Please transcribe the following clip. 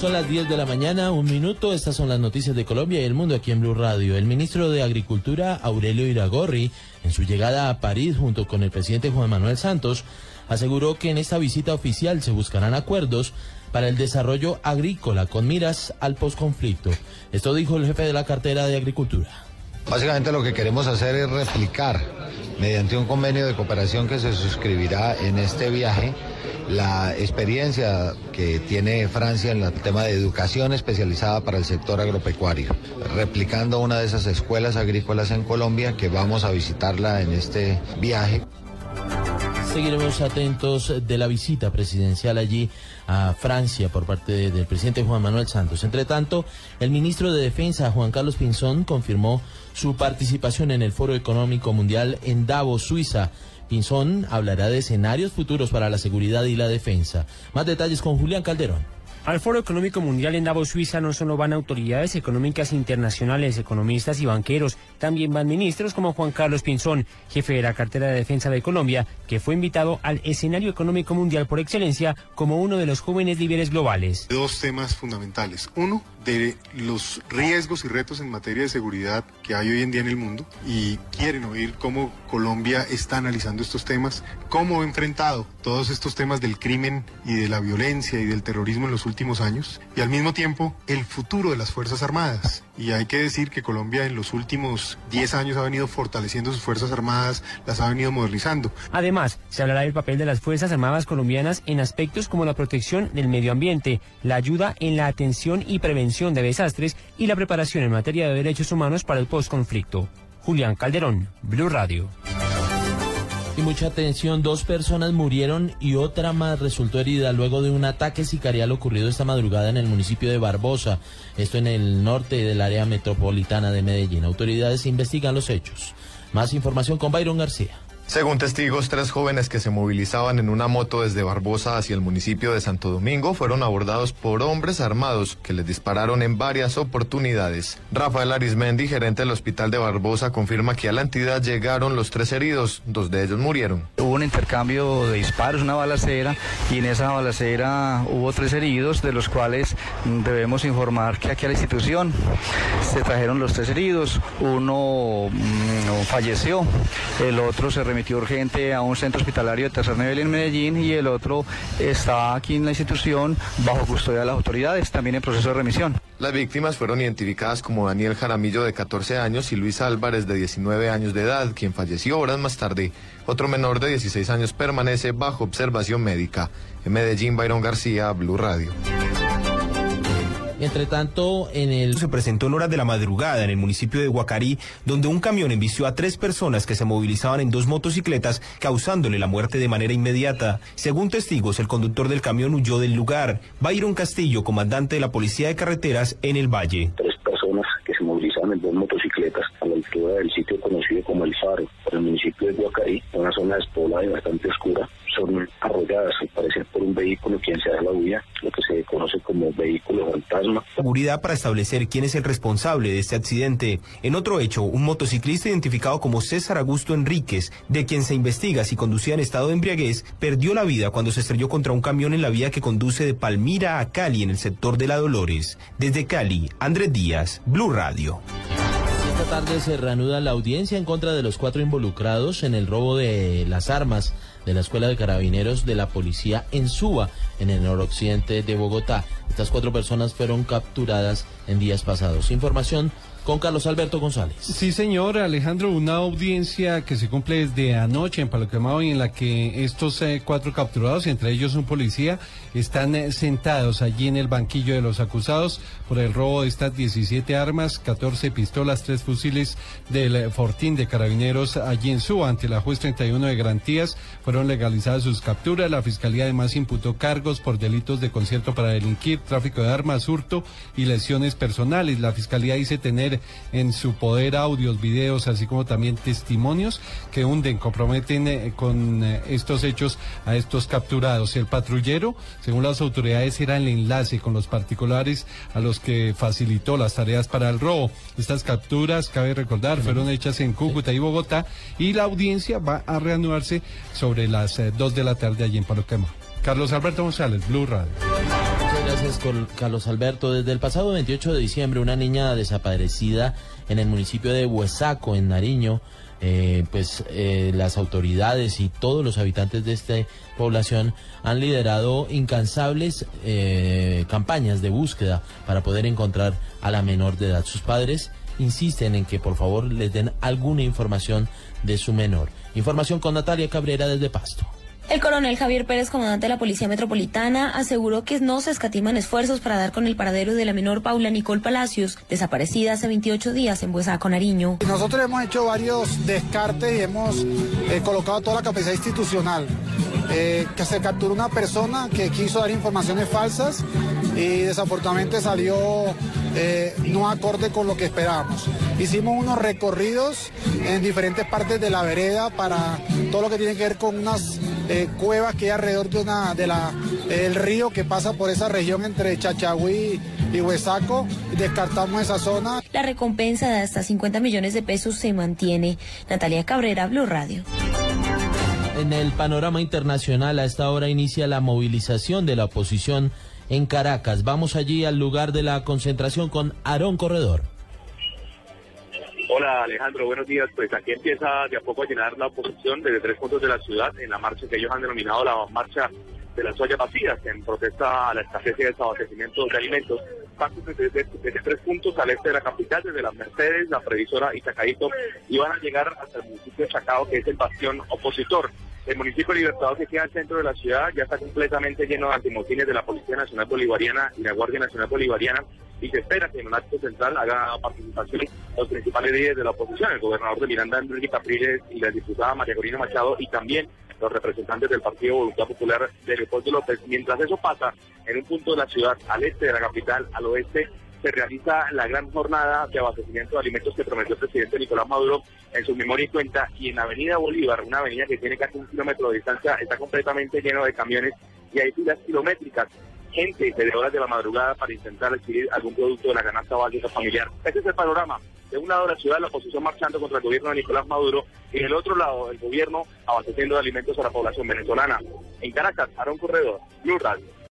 Son las 10 de la mañana, un minuto. Estas son las noticias de Colombia y el mundo aquí en Blue Radio. El ministro de Agricultura, Aurelio Iragorri, en su llegada a París junto con el presidente Juan Manuel Santos, aseguró que en esta visita oficial se buscarán acuerdos para el desarrollo agrícola con miras al posconflicto. Esto dijo el jefe de la cartera de Agricultura. Básicamente lo que queremos hacer es replicar mediante un convenio de cooperación que se suscribirá en este viaje la experiencia que tiene Francia en el tema de educación especializada para el sector agropecuario, replicando una de esas escuelas agrícolas en Colombia que vamos a visitarla en este viaje. Seguiremos atentos de la visita presidencial allí a Francia por parte del presidente Juan Manuel Santos. Entre tanto, el ministro de Defensa, Juan Carlos Pinzón, confirmó su participación en el Foro Económico Mundial en Davos, Suiza. Pinzón hablará de escenarios futuros para la seguridad y la defensa. Más detalles con Julián Calderón. Al Foro Económico Mundial en Davos, Suiza, no solo van autoridades económicas internacionales, economistas y banqueros, también van ministros como Juan Carlos Pinzón, jefe de la cartera de defensa de Colombia, que fue invitado al escenario económico mundial por excelencia como uno de los jóvenes líderes globales. Dos temas fundamentales. Uno, de los riesgos y retos en materia de seguridad que hay hoy en día en el mundo y quieren oír cómo Colombia está analizando estos temas, cómo ha enfrentado todos estos temas del crimen y de la violencia y del terrorismo en los últimos años y al mismo tiempo el futuro de las Fuerzas Armadas. Y hay que decir que Colombia en los últimos 10 años ha venido fortaleciendo sus Fuerzas Armadas, las ha venido modernizando. Además, se hablará del papel de las Fuerzas Armadas colombianas en aspectos como la protección del medio ambiente, la ayuda en la atención y prevención de desastres y la preparación en materia de derechos humanos para el postconflicto. Julián Calderón, Blue Radio. Y mucha atención, dos personas murieron y otra más resultó herida luego de un ataque sicarial ocurrido esta madrugada en el municipio de Barbosa, esto en el norte del área metropolitana de Medellín. Autoridades investigan los hechos. Más información con Byron García. Según testigos, tres jóvenes que se movilizaban en una moto desde Barbosa hacia el municipio de Santo Domingo fueron abordados por hombres armados que les dispararon en varias oportunidades. Rafael Arismendi, gerente del hospital de Barbosa, confirma que a la entidad llegaron los tres heridos, dos de ellos murieron. Hubo un intercambio de disparos, una balacera, y en esa balacera hubo tres heridos, de los cuales debemos informar que aquí a la institución se trajeron los tres heridos, uno mm, falleció, el otro se remitió urgente a un centro hospitalario de tercer nivel en Medellín y el otro está aquí en la institución bajo custodia de las autoridades, también en proceso de remisión. Las víctimas fueron identificadas como Daniel Jaramillo de 14 años y Luis Álvarez de 19 años de edad, quien falleció horas más tarde. Otro menor de 16 años permanece bajo observación médica. En Medellín, Byron García, Blue Radio. Entre tanto, en el... Se presentó en horas de la madrugada en el municipio de Guacarí, donde un camión embistió a tres personas que se movilizaban en dos motocicletas, causándole la muerte de manera inmediata. Según testigos, el conductor del camión huyó del lugar. Byron Castillo, comandante de la Policía de Carreteras en el Valle. Tres personas que se movilizaban en dos motocicletas a la altura del sitio conocido como El Faro, por el municipio de Guacarí, una zona despoblada y bastante oscura, son arrolladas al parecer por un vehículo quien se da la huida, lo que se conoce como vehículo fantasma. Seguridad para establecer quién es el responsable de este accidente. En otro hecho, un motociclista identificado como César Augusto Enríquez, de quien se investiga si conducía en estado de embriaguez, perdió la vida cuando se estrelló contra un camión en la vía que conduce de Palmira a Cali en el sector de La Dolores. Desde Cali, Andrés Díaz, Blue Radio. Tarde se reanuda la audiencia en contra de los cuatro involucrados en el robo de las armas de la Escuela de Carabineros de la Policía en Suba, en el noroccidente de Bogotá. Estas cuatro personas fueron capturadas en días pasados. Información con Carlos Alberto González. Sí, señor Alejandro, una audiencia que se cumple desde anoche en Palo Quemado y en la que estos eh, cuatro capturados, entre ellos un policía, están eh, sentados allí en el banquillo de los acusados por el robo de estas 17 armas, 14 pistolas, 3 fusiles del eh, Fortín de Carabineros allí en Suba. Ante la juez 31 de garantías fueron legalizadas sus capturas. La Fiscalía además imputó cargos por delitos de concierto para delinquir, tráfico de armas, hurto y lesiones personales. La Fiscalía dice tener en su poder audios, videos, así como también testimonios que hunden, comprometen eh, con eh, estos hechos a estos capturados. El patrullero, según las autoridades, era el enlace con los particulares a los que facilitó las tareas para el robo. Estas capturas, cabe recordar, fueron hechas en Cúcuta y Bogotá y la audiencia va a reanudarse sobre las 2 de la tarde allí en Paloquema. Carlos Alberto González, Blue Radio. Gracias, Carlos Alberto. Desde el pasado 28 de diciembre, una niña desaparecida en el municipio de Huesaco, en Nariño, eh, pues eh, las autoridades y todos los habitantes de esta población han liderado incansables eh, campañas de búsqueda para poder encontrar a la menor de edad. Sus padres insisten en que por favor les den alguna información de su menor. Información con Natalia Cabrera desde Pasto. El coronel Javier Pérez, comandante de la Policía Metropolitana, aseguró que no se escatiman esfuerzos para dar con el paradero de la menor Paula Nicole Palacios, desaparecida hace 28 días en Buesaco, Nariño. Nosotros hemos hecho varios descartes y hemos eh, colocado toda la capacidad institucional. Eh, que se capturó una persona que quiso dar informaciones falsas y desafortunadamente salió eh, no acorde con lo que esperábamos. Hicimos unos recorridos en diferentes partes de la vereda para todo lo que tiene que ver con unas eh, cuevas que hay alrededor de una de la el río que pasa por esa región entre Chachagüí y Huesaco. Descartamos esa zona. La recompensa de hasta 50 millones de pesos se mantiene. Natalia Cabrera, Blue Radio. En el panorama internacional, a esta hora inicia la movilización de la oposición en Caracas. Vamos allí al lugar de la concentración con Aarón Corredor. Hola Alejandro, buenos días. Pues aquí empieza de a poco a llenar la oposición desde tres puntos de la ciudad en la marcha que ellos han denominado la marcha de las ollas vacías en protesta a la escasez de desabastecimiento de alimentos. Pasan desde, tres puntos al este de la capital, desde las Mercedes, la previsora y Chacaito, y van a llegar hasta el municipio de Chacao, que es el bastión opositor. El municipio Libertador que queda al centro de la ciudad ya está completamente lleno de antimotines de la Policía Nacional Bolivariana y la Guardia Nacional Bolivariana y se espera que en un acto central haga participación los principales líderes de la oposición, el gobernador de Miranda, Enrique Capriles y la diputada María Corina Machado y también los representantes del Partido Voluntad Popular de Leopoldo López. Mientras eso pasa, en un punto de la ciudad, al este de la capital, al oeste, se realiza la gran jornada de abastecimiento de alimentos que prometió el presidente Nicolás Maduro en su memoria y cuenta. Y en avenida Bolívar, una avenida que tiene casi un kilómetro de distancia, está completamente lleno de camiones y hay filas kilométricas gente desde horas de la madrugada para intentar adquirir algún producto de la canasta básica familiar. Este es el panorama. De un lado la ciudad, la oposición marchando contra el gobierno de Nicolás Maduro y del otro lado el gobierno abasteciendo de alimentos a la población venezolana. En Caracas, un Corredor, Blue Radio.